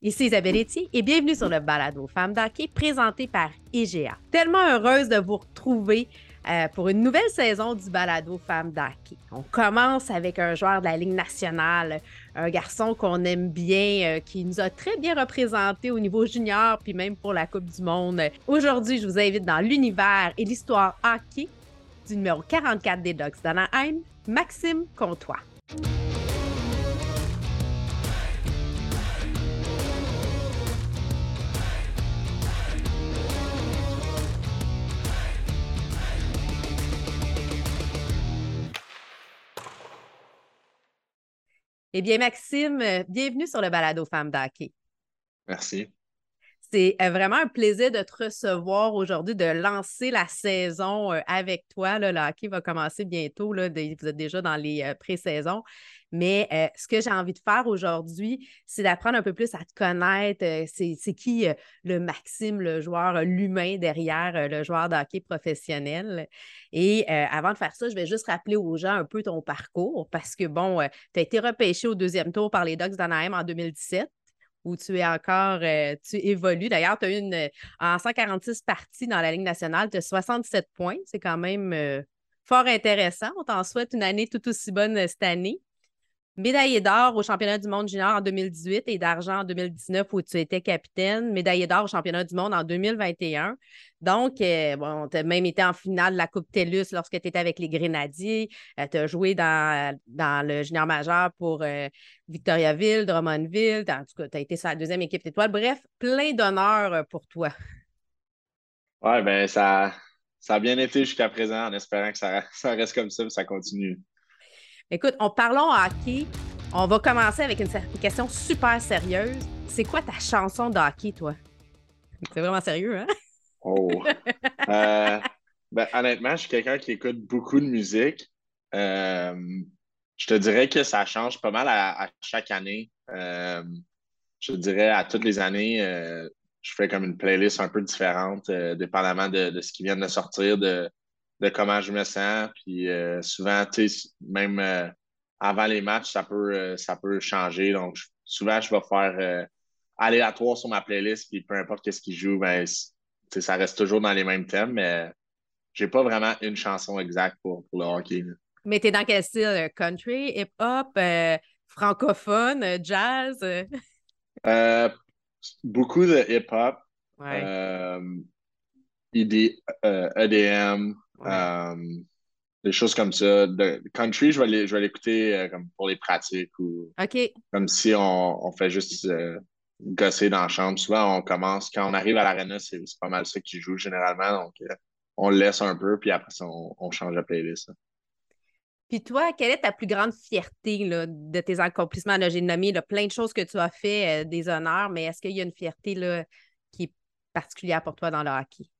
Ici Isabelle Etier et bienvenue sur le balado Femmes d'hockey présenté par IGA. Tellement heureuse de vous retrouver euh, pour une nouvelle saison du balado Femmes d'hockey. On commence avec un joueur de la Ligue nationale, un garçon qu'on aime bien, euh, qui nous a très bien représenté au niveau junior puis même pour la Coupe du Monde. Aujourd'hui, je vous invite dans l'univers et l'histoire hockey du numéro 44 des Ducks d'Anaheim, Maxime Comtois. Eh bien, Maxime, euh, bienvenue sur le balado Femmes d'Hockey. Merci. C'est euh, vraiment un plaisir de te recevoir aujourd'hui, de lancer la saison euh, avec toi. le hockey va commencer bientôt. Là, vous êtes déjà dans les pré-saisons. Mais ce que j'ai envie de faire aujourd'hui, c'est d'apprendre un peu plus à te connaître. c'est qui le Maxime, le joueur, l'humain derrière le joueur de hockey professionnel. Et avant de faire ça, je vais juste rappeler aux gens un peu ton parcours parce que, bon, tu as été repêché au deuxième tour par les Ducks d'Anaheim en 2017 où tu es encore, tu évolues. D'ailleurs, tu as eu une, en 146 parties dans la Ligue nationale, tu as 67 points. C'est quand même fort intéressant. On t'en souhaite une année tout aussi bonne cette année médaillé d'or au championnat du monde junior en 2018 et d'argent en 2019 où tu étais capitaine, médaillé d'or au championnat du monde en 2021. Donc, euh, bon, tu as même été en finale de la Coupe TELUS lorsque tu étais avec les Grenadiers. Euh, tu as joué dans, dans le junior majeur pour euh, Victoriaville, Drummondville. En tout cas, tu as été sur la deuxième équipe étoile. Bref, plein d'honneur pour toi. Oui, bien, ça, ça a bien été jusqu'à présent en espérant que ça, ça reste comme ça et ça continue. Écoute, en parlons hockey. On va commencer avec une, question super sérieuse. C'est quoi ta chanson de hockey, toi? C'est vraiment sérieux, hein? Oh! Euh, ben, honnêtement, je suis quelqu'un qui écoute beaucoup de musique. Euh, je te dirais que ça change pas mal à, chaque année. Euh, je dirais à toutes les années, je fais comme une playlist un peu différente, dépendamment de, de, ce qui vient de sortir, de, de comment je me sens. Puis euh, souvent, tu sais, même euh, avant les matchs, ça peut, euh, ça peut changer. Donc, souvent, je vais faire aléatoire sur ma playlist, puis peu importe qu'est-ce qui joue, ben, ça reste toujours dans les mêmes thèmes, mais j'ai pas vraiment une chanson exacte pour, pour le hockey. Mais tu es dans quel style? Country, hip-hop, francophone, jazz? beaucoup de hip-hop. Ouais. EDM, euh, des choses comme ça. De country, je vais l'écouter euh, comme pour les pratiques ou comme si on, fait juste euh, gosser dans la chambre. Souvent, on commence, quand on arrive à l'arena, c'est pas mal ça qui joue généralement. Donc, on le laisse un peu, puis après ça, on, change la playlist. Puis toi, quelle est ta plus grande fierté là, de tes accomplissements? J'ai nommé plein de choses que tu as fait, des honneurs, mais est-ce qu'il y a une fierté là, qui est particulière pour toi dans le hockey?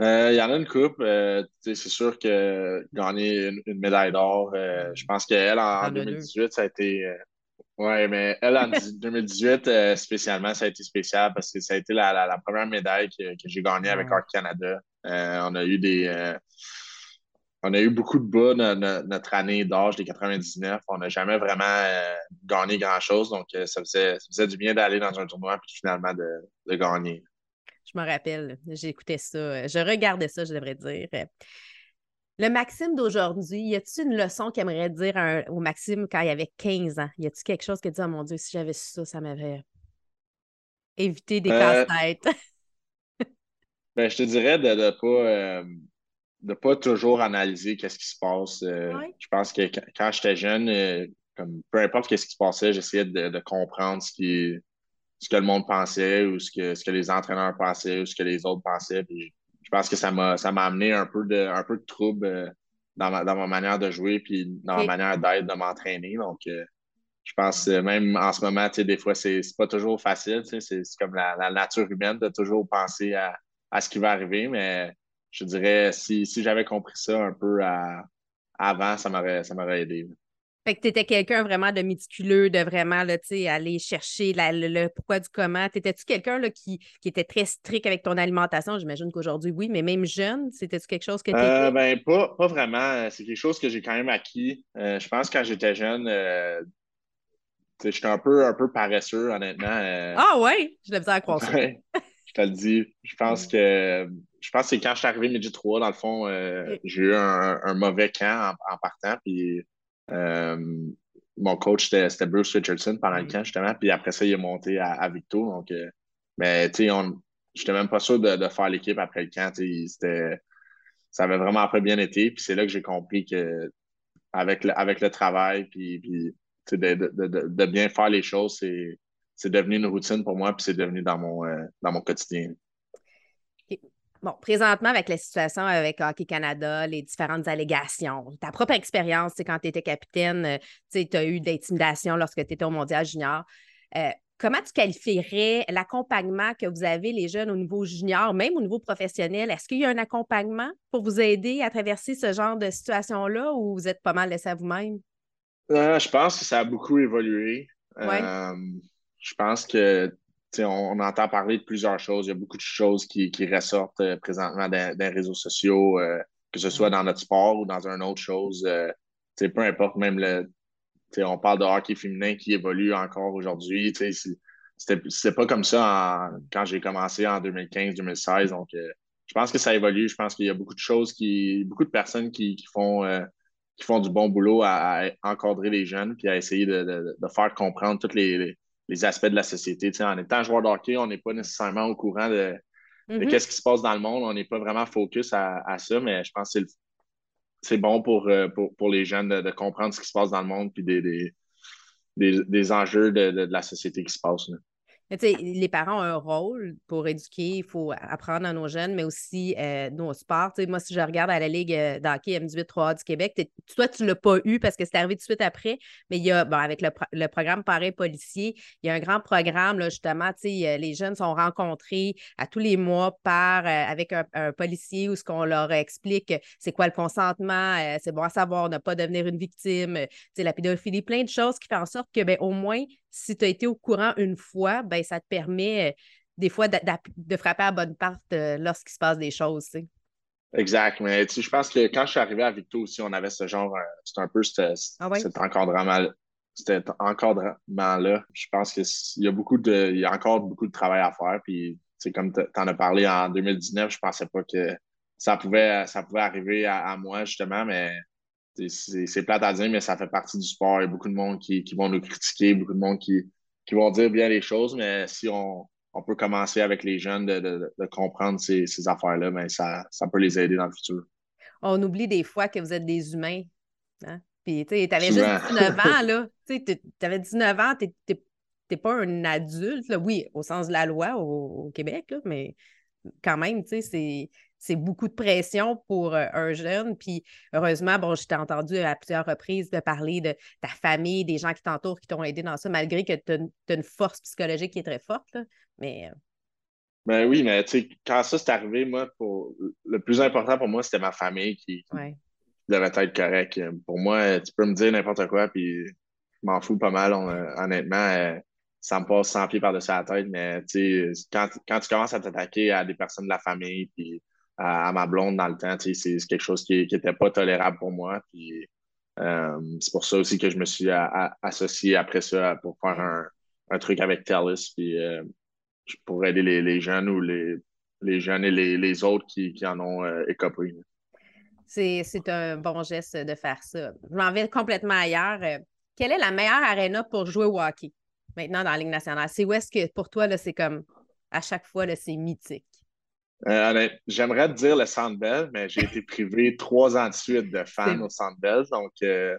Euh, il y en a une coupe. Euh, c'est sûr que gagner une, médaille d'or, euh, je pense qu'elle, en, 2018, ça a été. oui, mais elle, en 2018, spécialement, ça a été spécial parce que ça a été la, première médaille que, j'ai gagnée avec Art Canada. on a eu des. on a eu beaucoup de bas notre année d'âge des 99. On n'a jamais vraiment gagné grand-chose. Donc, ça faisait, du bien d'aller dans un tournoi et finalement de gagner. Je me rappelle, j'écoutais ça. Euh, je regardais ça, je devrais dire. Le Maxime d'aujourd'hui, y a-t-il une leçon qu'il aimerait dire au Maxime quand il avait 15 ans? Y a-t-il quelque chose qui dit, oh mon Dieu, si j'avais su ça, ça m'avait évité des euh, casse-têtes? ben, je te dirais de ne pas, euh, pas toujours analyser qu'est-ce qui se passe. Je pense que quand, j'étais jeune, comme, peu importe ce qui se passait, j'essayais de, de, comprendre ce qui, ce que le monde pensait ou ce que, ce que les entraîneurs pensaient ou ce que les autres pensaient. Puis je pense que ça m'a, ça m'a amené un peu de, un peu de trouble euh, dans, ma, dans ma manière de jouer puis dans ma manière d'être, de m'entraîner. Donc, euh, je pense même en ce moment, des fois, c'est, c'est pas toujours facile. C'est, c'est comme la, nature humaine de toujours penser à, à, ce qui va arriver. Mais je dirais, si, si j'avais compris ça un peu avant, ça m'aurait, ça m'aurait aidé. Fait que tu étais quelqu'un vraiment de méticuleux, de vraiment là, aller chercher le, pourquoi du comment. T'étais-tu quelqu'un qui, qui était très strict avec ton alimentation? J'imagine qu'aujourd'hui, oui, mais même jeune, c'était-tu quelque chose que tu euh, ben, pas, pas vraiment. C'est quelque chose que j'ai quand même acquis. Euh, je pense que quand j'étais jeune, euh, j'étais un peu, un peu paresseux, honnêtement. Euh. ah ouais? Je l'ai besoin à croire je te le dis. Je pense mm. que je pense que c'est quand je suis arrivé midi 3, dans le fond, euh, j'ai eu un, mauvais camp en, partant. Puis mon coach, c'était Bruce Richardson pendant le mm. camp, justement. Puis après ça, il est monté à, Victo. Donc, mais tu sais, j'étais même pas sûr de, faire l'équipe après le camp. Ça avait vraiment très bien été. Puis c'est là que j'ai compris que avec le, avec le travail, puis, puis de, bien faire les choses, c'est devenu une routine pour moi, puis c'est devenu dans mon, euh, dans mon quotidien. Bon, présentement, avec la situation avec Hockey Canada, les différentes allégations, ta propre expérience, quand tu étais capitaine, euh, tu as eu d'intimidation lorsque tu étais au Mondial Junior. Euh, Comment tu qualifierais l'accompagnement que vous avez, les jeunes, au niveau junior, même au niveau professionnel? Est-ce qu'il y a un accompagnement pour vous aider à traverser ce genre de situation-là ou vous êtes pas mal laissé à vous-même? Euh, je pense que ça a beaucoup évolué. Euh, je pense que on, entend parler de plusieurs choses. Il y a beaucoup de choses qui, ressortent euh, présentement dans, les réseaux sociaux, que ce soit dans notre sport ou dans une autre chose. peu importe, même le, on parle de hockey féminin qui évolue encore aujourd'hui. C'était pas comme ça quand j'ai commencé en 2015-2016. Donc, euh, je pense que ça évolue. Je pense qu'il y a beaucoup de choses qui. beaucoup de personnes qui, font, euh, qui font du bon boulot à, encadrer les jeunes puis à essayer de, faire comprendre tous les, aspects de la société. en étant joueur de hockey, on n'est pas nécessairement au courant de, mm-hmm. ce qui se passe dans le monde. On n'est pas vraiment focus à, à, ça, mais je pense que c'est bon pour, euh, pour, pour, les jeunes de, comprendre ce qui se passe dans le monde puis des, des, des, enjeux de, de, la société qui se passe les parents ont un rôle pour éduquer, il faut apprendre à nos jeunes, mais aussi euh, nos sports. moi, si je regarde à la Ligue euh, d'hockey M18-3A du Québec, toi, tu ne l'as pas eu parce que c'est arrivé tout de suite après, mais il y a, bon, avec le, programme Pareil policier, il y a un grand programme, justement, euh, les jeunes sont rencontrés à tous les mois par, avec un, policier où ce qu'on leur explique c'est quoi le consentement, c'est bon à savoir, ne pas devenir une victime, la pédophilie, plein de choses qui font en sorte que, ben, au moins, si tu as été au courant une fois, ben, ça te permet euh, des fois de, frapper à bonne part euh, lorsqu'il se passe des choses. Exact. Mais je pense que quand je suis arrivé à Victo aussi, on avait ce genre, euh, c'est un peu ah cet encadrement cet encadrement-là. Je pense qu'il y a beaucoup de. Il y a encore beaucoup de travail à faire. Puis, comme tu en as parlé en 2019, je pensais pas que ça pouvait, ça pouvait arriver à moi, justement, mais c'est plate à dire, mais ça fait partie du sport. Il y a beaucoup de monde qui, vont nous critiquer, beaucoup de monde qui, qui vont dire bien les choses, mais si on, peut commencer avec les jeunes de, comprendre ces, affaires-là, mais ben, ça, ça peut les aider dans le futur. On oublie des fois que vous êtes des humains. Hein? Puis, tu avais juste 19 ans, là. Tu avais 19 ans, tu n'es pas un adulte, Oui, au sens de la loi au, Québec, mais quand même, tu sais, c'est c'est beaucoup de pression pour euh, un jeune. Puis heureusement, bon, je t'ai entendu à plusieurs reprises de parler de ta famille, des gens qui t'entourent, qui t'ont aidé dans ça, malgré que tu as, une force psychologique qui est très forte. Mais. Euh, ben oui, mais tu sais, quand ça s'est arrivé, moi, pour, le plus important pour moi, c'était ma famille qui, devait être correct. Pour moi, tu peux me dire n'importe quoi, puis je m'en fous pas mal, honnêtement. Euh, ça me passe 100 pieds par-dessus la tête, mais tu sais, quand, quand, tu commences à t'attaquer à des personnes de la famille, puis à, ma blonde dans le temps. C'est quelque chose qui n'était pas tolérable pour moi. Euh, c'est pour ça aussi que je me suis associé après ça pour faire un, truc avec TELUS puis, euh, pour aider les, jeunes ou les, jeunes et les, autres qui, en ont euh, écopé. C'est un bon geste de faire ça. Je m'en vais complètement ailleurs. Quelle est la meilleure arena pour jouer au hockey maintenant dans la Ligue nationale? C'est où est-ce que pour toi, c'est comme à chaque fois, c'est mythique? Euh, j'aimerais te dire le Centre mais j'ai été privé trois ans de suite de fans au Centre Donc, euh,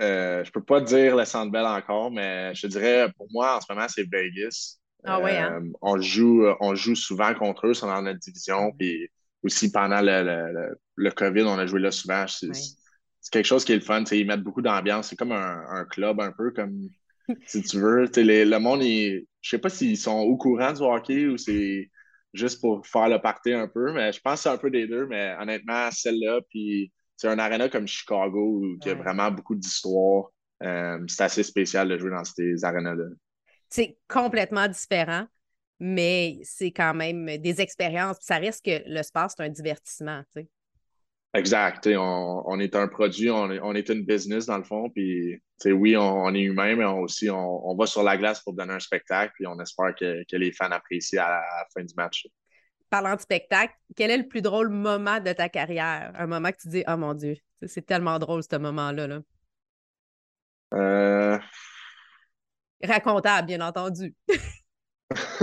euh, je peux pas te dire le Centre encore, mais je dirais, pour moi, en ce moment, c'est Vegas. Ah oui, hein? on, joue, on joue souvent contre eux, c'est dans notre division. Puis aussi, pendant le, le, COVID, on a joué là souvent. C'est quelque chose qui est le fun. Ils mettent beaucoup d'ambiance. C'est comme un, club, un peu, comme si tu veux. le monde, je sais pas s'ils sont au courant du hockey ou c'est juste pour faire le party un peu. Mais je pense que c'est un peu des deux. Mais honnêtement, celle-là, puis c'est un arena comme Chicago où il y a vraiment beaucoup d'histoire. Euh, c'est assez spécial de jouer dans ces arénas-là. C'est complètement différent, mais c'est quand même des expériences. Ça risque que le sport, c'est un divertissement. Exact. On, est un produit, on est, une business dans le fond. Puis, oui, on, est humain, mais aussi on, va sur la glace pour donner un spectacle. Puis on espère que, les fans apprécient à la, fin du match. Parlant de spectacle, quel est le plus drôle moment de ta carrière? Un moment que tu dis, oh mon Dieu, c'est tellement drôle ce moment-là. Là. Euh... Racontable, bien entendu.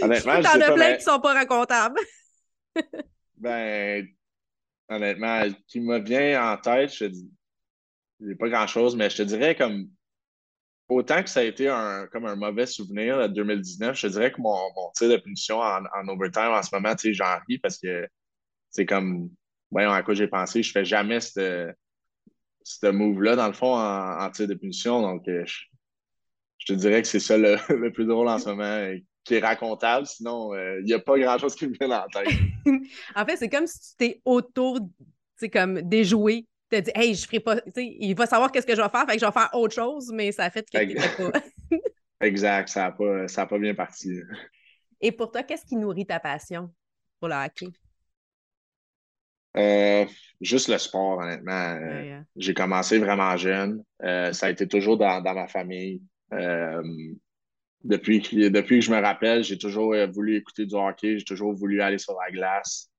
Honnêtement, T'en as plein qui qui sont pas racontables. ben, honnêtement, qui me vient en tête, je dis, pas grand-chose, mais je te dirais comme autant que ça a été un, comme un mauvais souvenir de 2019, je te dirais que mon, tir de punition en, overtime en ce moment, tu sais, j'en ris parce que c'est comme, voyons à quoi j'ai pensé, je fais jamais ce move-là, dans le fond, en, tir de punition. Donc, euh, je, te dirais que c'est ça le, le, plus drôle en ce moment qui est racontable. Sinon, euh, il n'y a pas grand-chose qui me vient en tête. en fait, c'est comme si tu t'es auto, comme déjoué. Tu as dit, hey, je ferai pas, il va savoir qu'est-ce que je vais faire, fait que je vais faire autre chose, mais ça a fait que tu pas. exact, ça n'a pas, pas bien parti. Et pour toi, qu'est-ce qui nourrit ta passion pour le hockey? Euh, juste le sport, honnêtement. Euh, j'ai commencé vraiment jeune. ça a été toujours dans, dans ma famille depuis que, depuis que je me rappelle, j'ai toujours euh, voulu écouter du hockey, j'ai toujours voulu aller sur la glace.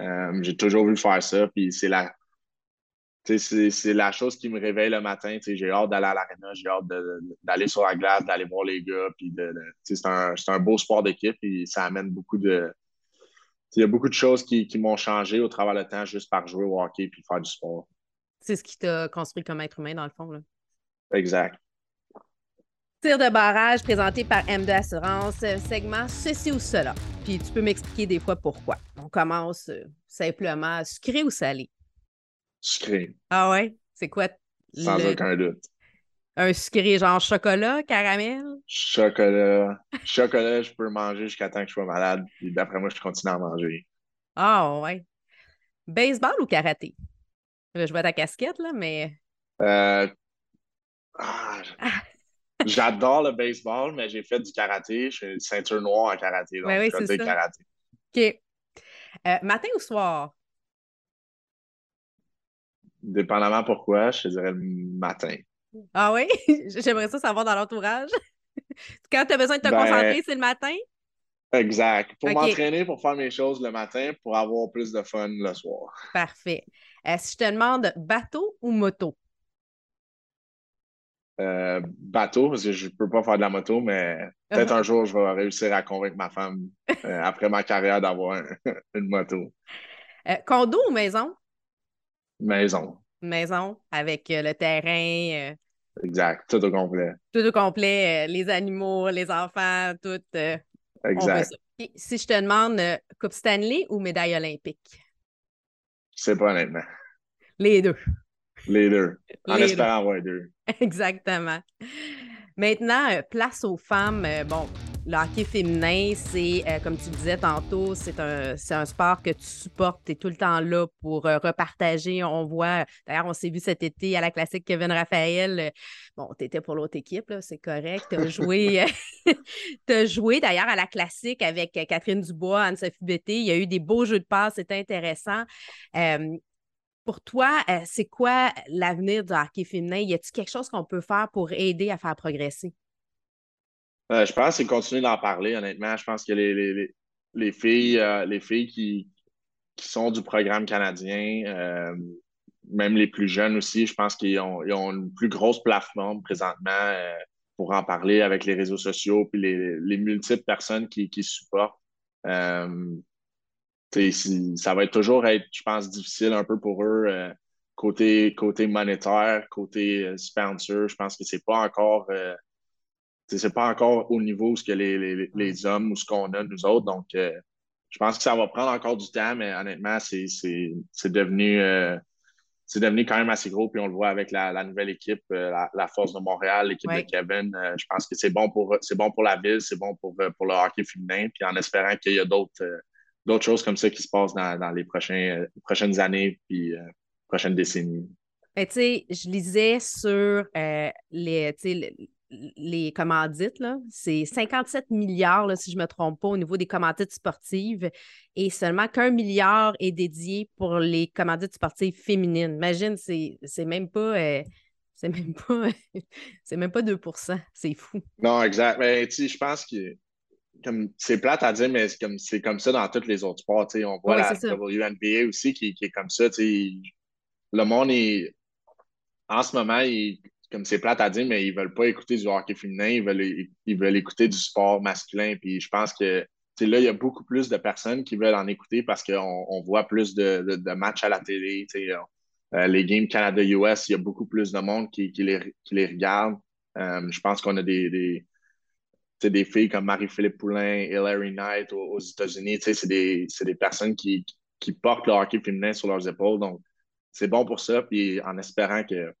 Euh, j'ai toujours voulu faire ça. Puis c'est la, c'est la chose qui me réveille le matin. J'ai hâte d'aller à l'aréna, j'ai hâte d'aller sur la glace, d'aller voir les gars. Puis de, c'est un, un, beau sport d'équipe et ça amène beaucoup de. Il y a beaucoup de choses qui, qui m'ont changé au travers du temps juste par jouer au hockey puis faire du sport. C'est ce qui t'a construit comme être humain, dans le fond. Là. Exact. Tir de barrage présenté par M2 Assurance, segment ceci ou cela. Puis tu peux m'expliquer des fois pourquoi. On commence euh, simplement sucré ou salé? Sucré. Ah ouais? C'est quoi? Sans aucun doute. Un sucré genre chocolat, caramel? Chocolat. chocolat, je peux manger jusqu'à temps que je sois malade. Puis d'après moi, je continue à manger. Ah ouais. Baseball ou karaté? Je vois ta casquette, là, mais. Euh... Ah, ah. J'adore le baseball, mais j'ai fait du karaté. Je suis ceinture noire en karaté. Donc oui, c'est ça. karaté. OK. Euh, matin ou soir? Dépendamment pourquoi, je te dirais le matin. Ah oui? J'aimerais ça savoir dans l'entourage. Quand tu as besoin de te ben, concentrer, c'est le matin? Exact. Pour m'entraîner, pour faire mes choses le matin, pour avoir plus de fun le soir. Parfait. Euh, si je te demande bateau ou moto? Euh, bateau, parce que je ne peux pas faire de la moto, mais peut-être un jour, je vais réussir à convaincre ma femme, euh, après ma carrière, d'avoir une moto. Euh, condo ou maison? Maison. Maison, avec le terrain. Exact, tout au complet. Tout au complet, les animaux, les enfants, tout. exact. Si je te demande Coupe Stanley ou médaille olympique? Je sais pas honnêtement. Les deux. Les deux. En espérant avoir deux. Exactement. Maintenant, euh, place aux femmes. Euh, bon, le hockey féminin, c'est, euh, comme tu disais tantôt, c'est un, un sport que tu supportes. Tu es tout le temps là pour repartager. On voit, d'ailleurs, on s'est vu cet été à la classique Kevin Raphaël. bon, tu étais pour l'autre équipe, c'est correct. Tu as joué, as joué d'ailleurs à la classique avec Catherine Dubois, Anne-Sophie Bété. Il y a eu des beaux jeux de passe, c'était intéressant. Pour toi, euh, c'est quoi l'avenir du hockey féminin? Y a-t-il quelque chose qu'on peut faire pour aider à faire progresser? Euh, je pense que c'est continuer d'en parler, honnêtement. Je pense que les, filles, euh, les filles qui, qui, sont du programme canadien, même les plus jeunes aussi, je pense qu'ils ont, une plus grosse plateforme présentement pour en parler avec les réseaux sociaux puis les, multiples personnes qui, qui supportent ça va être toujours être, je pense, difficile un peu pour eux euh, côté, côté monétaire, côté euh, sponsor. Je pense que c'est pas encore euh, c'est pas encore au niveau ce que les, les, hommes ou ce qu'on a nous autres. Donc je pense que ça va prendre encore du temps, mais honnêtement, c'est devenu c'est devenu quand même assez gros. Puis on le voit avec la, nouvelle équipe, la, Force de Montréal, l'équipe de Kevin. je pense que c'est bon pour c'est bon pour la ville, c'est bon pour, pour le hockey féminin. Puis en espérant qu'il y a d'autres d'autres choses comme ça qui se passent dans, les prochains, euh, prochaines années puis euh, prochaines décennies. Ben, tu sais, je lisais sur euh, les, les commandites, c'est 57 milliards, si je ne me trompe pas, au niveau des commandites sportives, et seulement qu'un milliard est dédié pour les commandites sportives féminines. Imagine, c'est même pas. C'est même pas c'est même pas 2% C'est fou. Non, exact. Mais tu sais, je pense que comme c'est plate à dire, mais c'est comme, comme ça dans tous les autres sports. On voit la WNBA aussi qui, qui, est comme ça. Le monde est. En ce moment, il, comme c'est plate à dire, mais ils ne veulent pas écouter du hockey féminin, ils veulent, ils veulent écouter du sport masculin. Puis je pense que là, il y a beaucoup plus de personnes qui veulent en écouter parce qu'on on voit plus de, de, matchs à la télé. Euh, les games Canada-US, il y a beaucoup plus de monde qui, qui, les, qui les, regarde. Euh, je pense qu'on a des, des, des, filles comme Marie-Philippe Poulain, Hilary Knight aux, États-Unis. C'est des, des, personnes qui, qui portent le hockey féminin sur leurs épaules. Donc, c'est bon pour ça. Puis en espérant que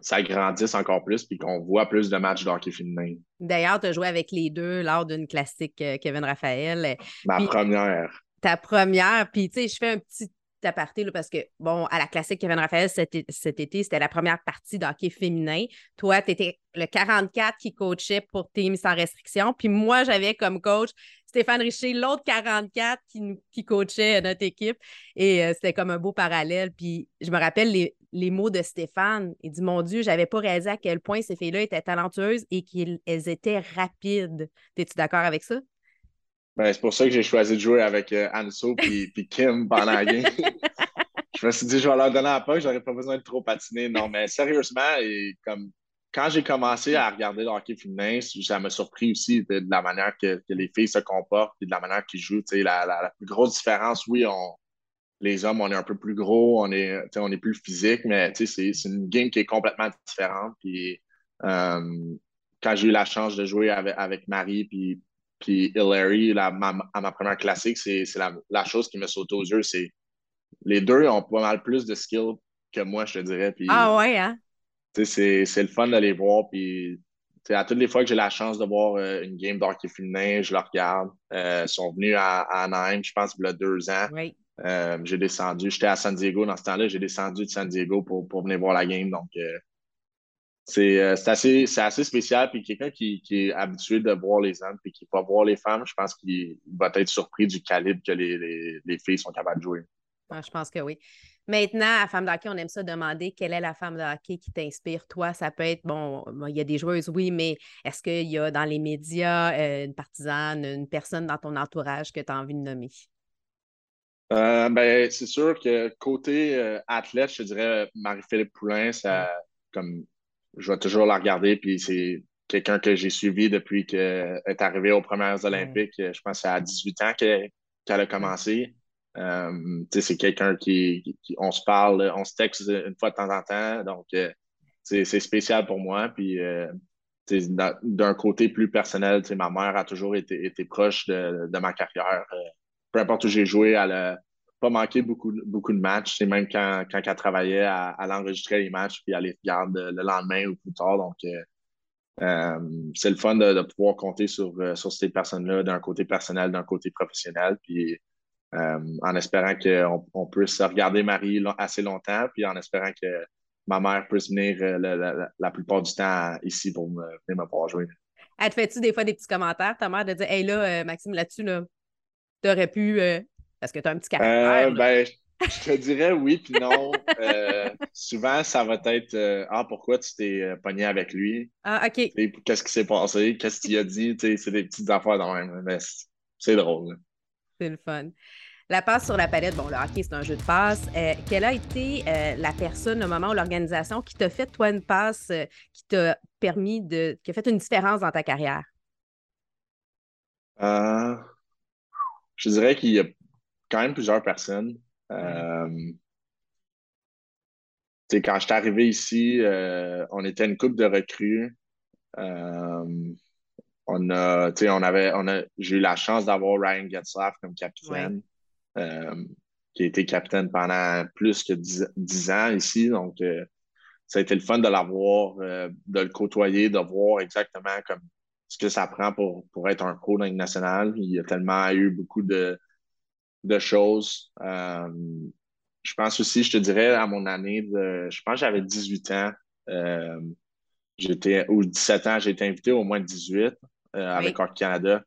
ça grandisse encore plus puis qu'on voit plus de matchs de hockey féminin. D'ailleurs, tu as joué avec les deux lors d'une classique euh, Kevin Raphaël. Ma première. Ta première. Puis, tu sais, je fais un petit aparté là, parce que, bon, à la classique Kevin Raphaël cet, été, c'était la première partie d'hockey féminin. Toi, tu étais le 44 qui coachait pour Team sans restriction. Puis moi, j'avais comme coach Stéphane Richer, l'autre 44 qui, qui coachait notre équipe. Et euh, c'était comme un beau parallèle. Puis je me rappelle les, les mots de Stéphane. Il dit Mon Dieu, j'avais pas réalisé à quel point ces filles-là étaient talentueuses et qu'elles étaient rapides. Es-tu d'accord avec ça? Ben, c'est pour ça que j'ai choisi de jouer avec euh, Anso et Kim pendant la game. je me suis dit, je vais leur donner un peu, j'aurais pas besoin de trop patiner. Non, mais sérieusement, et comme quand j'ai commencé à regarder le hockey féminin, ça m'a surpris aussi de, la manière que, les filles se comportent et de la manière qu'ils jouent. La, la, la, plus grosse différence, oui, on, les hommes, on est un peu plus gros, on est, on est plus physique, mais c'est une game qui est complètement différente. Puis, euh, quand j'ai eu la chance de jouer avec, avec Marie puis, puis Hillary à ma première classique, c'est la, chose qui me saute aux yeux. C'est les deux ont pas mal plus de skill que moi, je te dirais. Puis, ah ouais, hein? C'est le fun de les voir. Puis, à toutes les fois que j'ai la chance de voir euh, une game d'hockey féminin, je le regarde. Euh, ils sont venus à, à Anaheim, je pense, il y a deux ans. Oui. Euh, j'ai descendu, j'étais à San Diego dans ce temps-là, j'ai descendu de San Diego pour, pour venir voir la game. Donc, euh, euh, c'est assez, assez spécial. Puis quelqu'un qui, qui, est habitué de voir les hommes et qui va voir les femmes, je pense qu'il va être surpris du calibre que les, les, les filles sont capables de jouer. Ah, je pense que oui. Maintenant, à Femme de hockey, on aime ça demander quelle est la femme de hockey qui t'inspire, toi? Ça peut être, bon, il y a des joueuses, oui, mais est-ce qu'il y a dans les médias une partisane, une personne dans ton entourage que tu as envie de nommer? Euh, ben, c'est sûr que côté euh, athlète, je dirais Marie-Philippe Poulain, ça, comme je vais toujours la regarder, puis c'est quelqu'un que j'ai suivi depuis qu'elle est arrivée aux Premières Olympiques. Je pense que c'est à 18 ans qu'elle a commencé. Euh, c'est quelqu'un qui, on se parle, on se texte une fois de temps en temps, donc c'est spécial pour moi. Puis d'un côté plus personnel, ma mère a toujours été, été proche de, de ma carrière peu importe où j'ai joué, elle n'a pas manqué beaucoup, beaucoup de matchs. C'est même quand, quand elle travaillait, elle, enregistrait les matchs puis elle les regarde le lendemain ou plus tard. Donc, euh, euh, c'est le fun de, pouvoir compter sur, euh, sur ces personnes-là d'un côté personnel, d'un côté professionnel. Puis, en espérant qu'on on puisse regarder Marie assez longtemps, puis en espérant que ma mère puisse venir la, plupart du temps ici pour me, venir me voir jouer. Elle te fait-tu des fois des petits commentaires, ta mère, de dire Hey là, Maxime, là-dessus, là, tu aurais pu. Parce que tu as un petit caractère. Euh, ben, je te dirais oui, puis non. Euh, souvent, ça va être Ah, pourquoi tu t'es pogné avec lui? Ah, OK. Qu'est-ce qui s'est passé? Qu'est-ce qu'il a dit? C'est des petites affaires dans même. Mais c'est drôle. C'est le fun. La passe sur la palette, bon, le hockey, c'est un jeu de passe. quelle a été la personne, le moment ou l'organisation qui t'a fait, toi, une passe qui t'a permis de. qui a fait une différence dans ta carrière? Euh, je dirais qu'il y a quand même plusieurs personnes. Euh, quand je suis arrivé ici, euh, on était une coupe de recrues. Euh, on a, on avait, on a, j'ai eu la chance d'avoir Ryan Getzlaff comme capitaine, qui a été capitaine pendant plus que dix ans ici. Donc, ça a été le fun de l'avoir, de le côtoyer, de voir exactement comme ce que ça prend pour, pour être un pro dans une nationale. Il y a tellement eu beaucoup de, de choses. Euh, je pense aussi, je te dirais, à mon année, de, je pense que j'avais 18 ans. Euh, j'étais, ou 17 ans, j'ai été invité au moins de 18 avec Hockey Canada.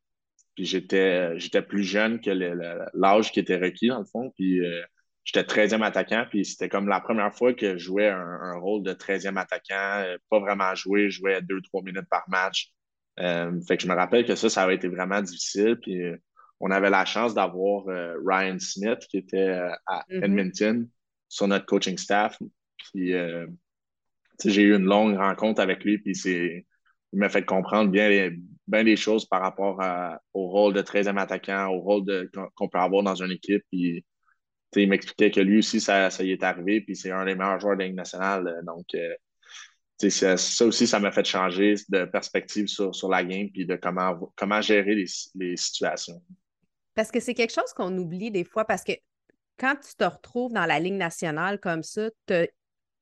Puis j'étais, j'étais plus jeune que l'âge qui était requis, dans le fond. Puis j'étais 13e attaquant, puis c'était comme la première fois que je jouais un, rôle de 13e attaquant, euh, pas vraiment joué, je jouais 2-3 minutes par match. Euh, fait que je me rappelle que ça, ça avait été vraiment difficile. Puis euh, on avait la chance d'avoir Ryan Smith qui était à mm-hmm. Edmonton sur notre coaching staff. Puis j'ai eu une longue rencontre avec lui, puis c'est il m'a fait comprendre bien, bien des choses par rapport au rôle de 13e attaquant, au rôle qu'on peut avoir dans une équipe. Puis il m'expliquait que lui aussi, ça, ça y est arrivé, puis c'est un des meilleurs joueurs de la Ligue nationale. Euh, donc, euh, ça, ça, aussi, ça m'a fait changer de perspective sur, sur la game, puis de comment, comment gérer les, les situations. Parce que c'est quelque chose qu'on oublie des fois, parce que quand tu te retrouves dans la Ligue nationale comme ça,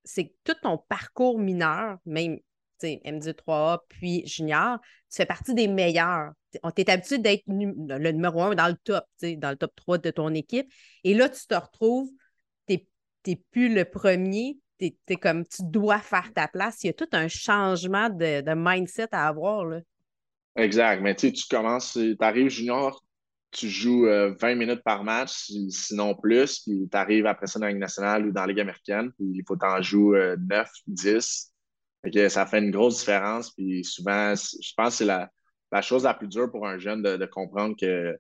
c'est tout ton parcours mineur, même MD3A puis junior, tu fais partie des meilleurs. On t'est habitué d'être le numéro un dans le top, dans le top 3 de ton équipe. Et là, tu te retrouves, tu n'es plus le premier, tu es, comme tu dois faire ta place. Il y a tout un changement de, mindset à avoir. Là. Exact. Mais tu commences, tu arrives junior, tu joues 20 euh, minutes par match, sinon plus, puis tu arrives après ça dans la Ligue nationale ou dans la Ligue américaine, puis il faut t'en jouer 9, 10 ça fait une grosse différence. Puis souvent, je pense que c'est la, chose la plus dure pour un jeune de, comprendre que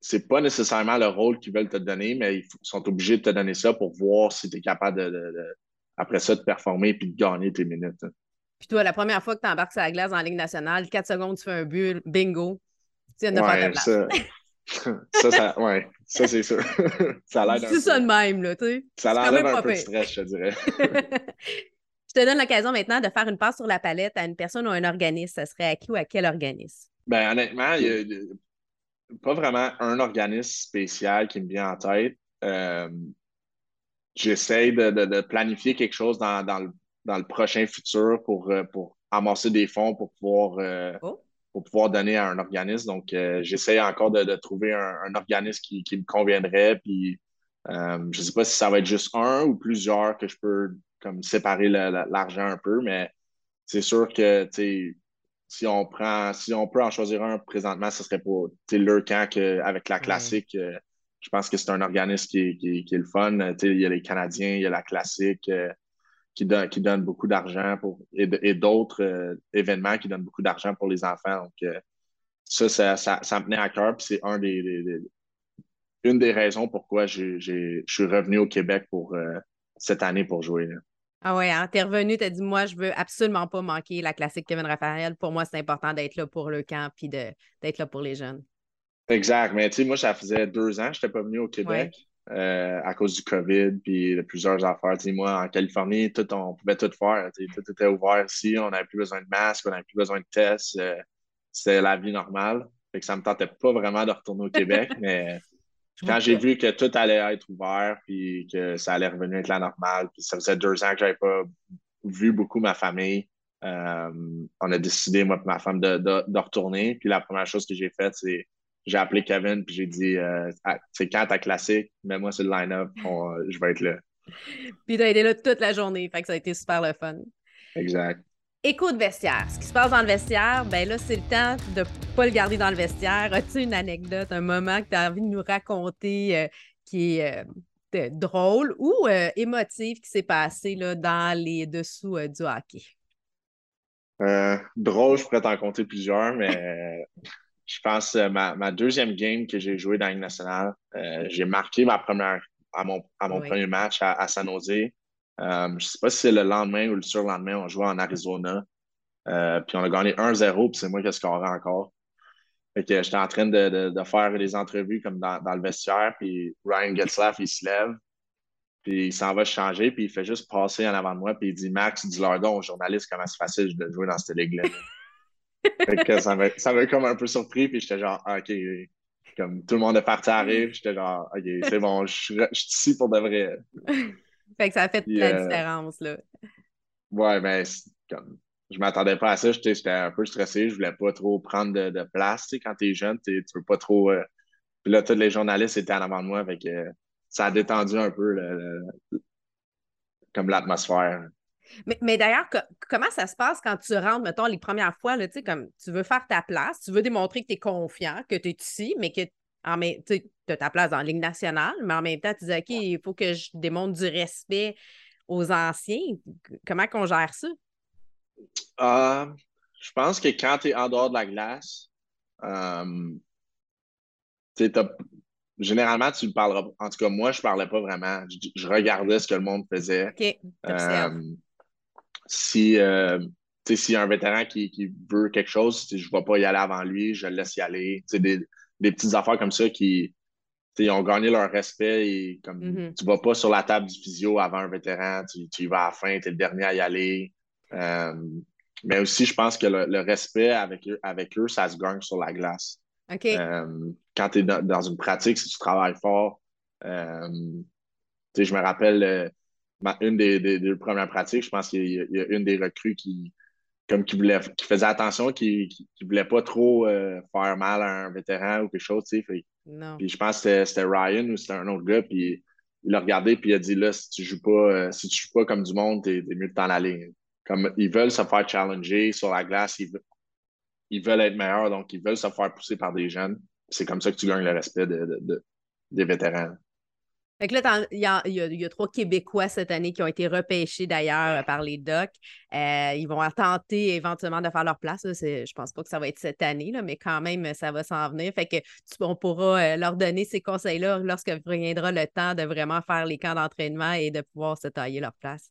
c'est pas nécessairement le rôle qu'ils veulent te donner, mais ils sont obligés de te donner ça pour voir si tu es capable de, après ça, de performer puis de gagner tes minutes. Puis toi, la première fois que tu embarques sur la glace en Ligue nationale, 4 secondes, tu fais un but, bingo. Tu viens de faire ta place. Ça, ça, ouais, ça c'est sûr. ça a l'air C'est ça de même, là, tu sais. Ça a l'air un peu de stress, je dirais. Je te donne l'occasion maintenant de faire une passe sur la palette à une personne ou un organisme. Ça serait à qui ou à quel organisme? Ben, honnêtement, il n'y a pas vraiment un organisme spécial qui me vient en tête. Euh, j'essaie de, planifier quelque chose dans, le, prochain futur pour, euh, pour amasser des fonds pour pouvoir, euh, oh. Pour pouvoir donner à un organisme. Donc, j'essaie encore de, trouver un, organisme qui, qui, me conviendrait. Puis, je ne sais pas si ça va être juste un ou plusieurs que je peux comme séparer l'argent un peu, mais c'est sûr que si on prend, si on peut en choisir un présentement, ce serait pour le camp avec la classique. Euh, je pense que c'est un organisme qui, est le fun. il y a les Canadiens, il y a la classique euh, qui, donne, qui donne beaucoup d'argent pour et, d'autres euh, événements qui donnent beaucoup d'argent pour les enfants. Donc, ça, ça, ça, me tenait à cœur. Puis c'est un des, une des raisons pourquoi je suis revenu au Québec pour cette année pour jouer. Ah ouais, hein? t'es revenu, t'as dit, moi, je veux absolument pas manquer la classique Kevin Raphaël. Pour moi, c'est important d'être là pour le camp puis d'être là pour les jeunes. Exact. Mais tu sais, moi, ça faisait deux ans que je n'étais pas venu au Québec euh, à cause du COVID puis de plusieurs affaires. Tu sais, moi, en Californie, tout, on pouvait tout faire. tout était ouvert ici. On n'avait plus besoin de masque, on n'avait plus besoin de tests. Euh, c'était la vie normale. Fait que ça ne me tentait pas vraiment de retourner au Québec, mais quand j'ai vu que tout allait être ouvert, puis que ça allait revenir avec la normale, puis ça faisait deux ans que j'avais pas vu beaucoup ma famille, euh, on a décidé, moi et ma femme, de, de, retourner. Puis la première chose que j'ai faite, c'est j'ai appelé Kevin, puis j'ai dit euh, c'est quand ta classique, mets-moi sur le line-up, je vais être là. puis tu as été là toute la journée, fait que ça a été super le fun. Exact. Écoute vestiaire. Ce qui se passe dans le vestiaire, ben là, c'est le temps de ne pas le garder dans le vestiaire. As-tu une anecdote, un moment que tu as envie de nous raconter euh, qui est euh, drôle ou euh, émotif qui s'est passé là, dans les dessous du hockey? drôle, je pourrais t'en compter plusieurs, mais je pense ma, ma deuxième game que j'ai joué dans la nationale, j'ai marqué ma première à mon, à mon premier match à, à San Jose. Euh, je ne sais pas si c'est le lendemain ou le surlendemain, on jouait en Arizona. Euh, puis on a gagné 1-0, puis c'est moi qui ai scoré encore. Fait que j'étais en train de, faire des entrevues comme dans, le vestiaire, puis Ryan Getzlaff, il se lève, puis il s'en va changer, puis il fait juste passer en avant de moi, puis il dit Max, dis-leur donc aux journalistes comment c'est facile de jouer dans cette ligue-là. Fait que ça m'a comme un peu surpris, puis j'étais genre, ah, OK, comme tout le monde est parti à rire, j'étais genre, OK, c'est bon, je suis ici pour de vrai. Fait que ça a fait la euh, différence, là. Ouais, ben, comme, je m'attendais pas à ça. J'étais un peu stressé. Je voulais pas trop prendre de, place. Tu sais, quand t'es jeune, tu veux pas trop. Euh, puis là, tous les journalistes étaient en avant de moi. Fait que ça a détendu un peu comme l'atmosphère. Mais, d'ailleurs, comment ça se passe quand tu rentres, mettons, les premières fois, là, comme tu veux faire ta place, tu veux démontrer que tu es confiant, que tu es ici, mais que tu as ta place dans la Ligue nationale, mais en même temps, tu dis, OK, il faut que je démontre du respect aux anciens. Comment qu'on gère ça? Euh, je pense que quand tu es en dehors de la glace, euh, généralement, tu ne parleras En tout cas, moi, je ne parlais pas vraiment. Je, regardais ce que le monde faisait. OK. Euh, si euh, s'il y a un vétéran qui, veut quelque chose, je ne vais pas y aller avant lui, je le laisse y aller. Des, des petites affaires comme ça qui ils ont gagné leur respect et comme mm-hmm. tu vas pas sur la table du physio avant un vétéran, tu, y vas à la fin, tu es le dernier à y aller. Euh, mais aussi, je pense que le, respect avec eux, avec eux, ça se gagne sur la glace. Euh, quand tu es dans, une pratique, si tu travailles fort, je me rappelle une des, premières pratiques, je pense qu'il y, a une des recrues qui, comme qui, voulait, qui faisait attention, qui ne voulait pas trop faire mal à un vétéran ou quelque chose. Fait, puis je pense que c'était Ryan ou c'était un autre gars, puis il l'a regardé, puis il a dit là, si tu joues pas, euh, si tu joues pas comme du monde, t'es es mieux de t'en aller. Comme ils veulent se faire challenger sur la glace, ils, veulent, être meilleurs, donc ils veulent se faire pousser par des jeunes. C'est comme ça que tu gagnes le respect des vétérans. Fait là, il y, a, trois Québécois cette année qui ont été repêchés d'ailleurs euh, par les Docs. Euh, ils vont tenter éventuellement de faire leur place. Je Je pense pas que ça va être cette année, là, mais quand même, ça va s'en venir. Fait que on pourra euh, leur donner ces conseils-là lorsque viendra le temps de vraiment faire les camps d'entraînement et de pouvoir se tailler leur place.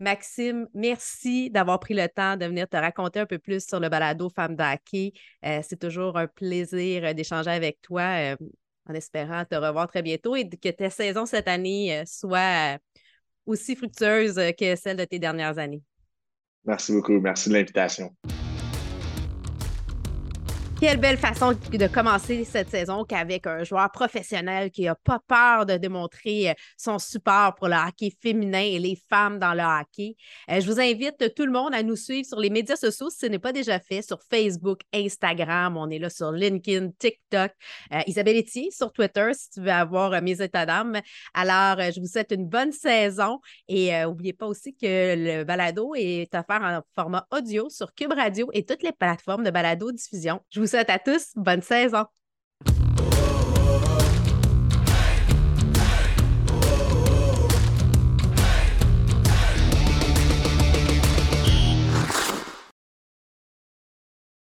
Maxime, merci d'avoir pris le temps de venir te raconter un peu plus sur le balado Femme d'Hockey. c'est toujours un plaisir d'échanger avec toi en espérant te revoir très bientôt et que ta saison cette année euh, soit euh, aussi fructueuse que celle de tes dernières années. Merci beaucoup. Merci de l'invitation. Quelle belle façon de commencer cette saison qu'avec un joueur professionnel qui n'a pas peur de démontrer euh, son support pour le hockey féminin et les femmes dans le hockey. Euh, je vous invite tout le monde à nous suivre sur les médias sociaux si ce n'est pas déjà fait, sur Facebook, Instagram, on est là sur LinkedIn, TikTok. Euh, Isabelle Etier sur Twitter si tu veux avoir mes états d'âme. Alors, je vous souhaite une bonne saison et n'oubliez pas aussi que le balado est offert en format audio sur Cube Radio et toutes les plateformes de balado diffusion. Vous souhaite à tous bonne saison.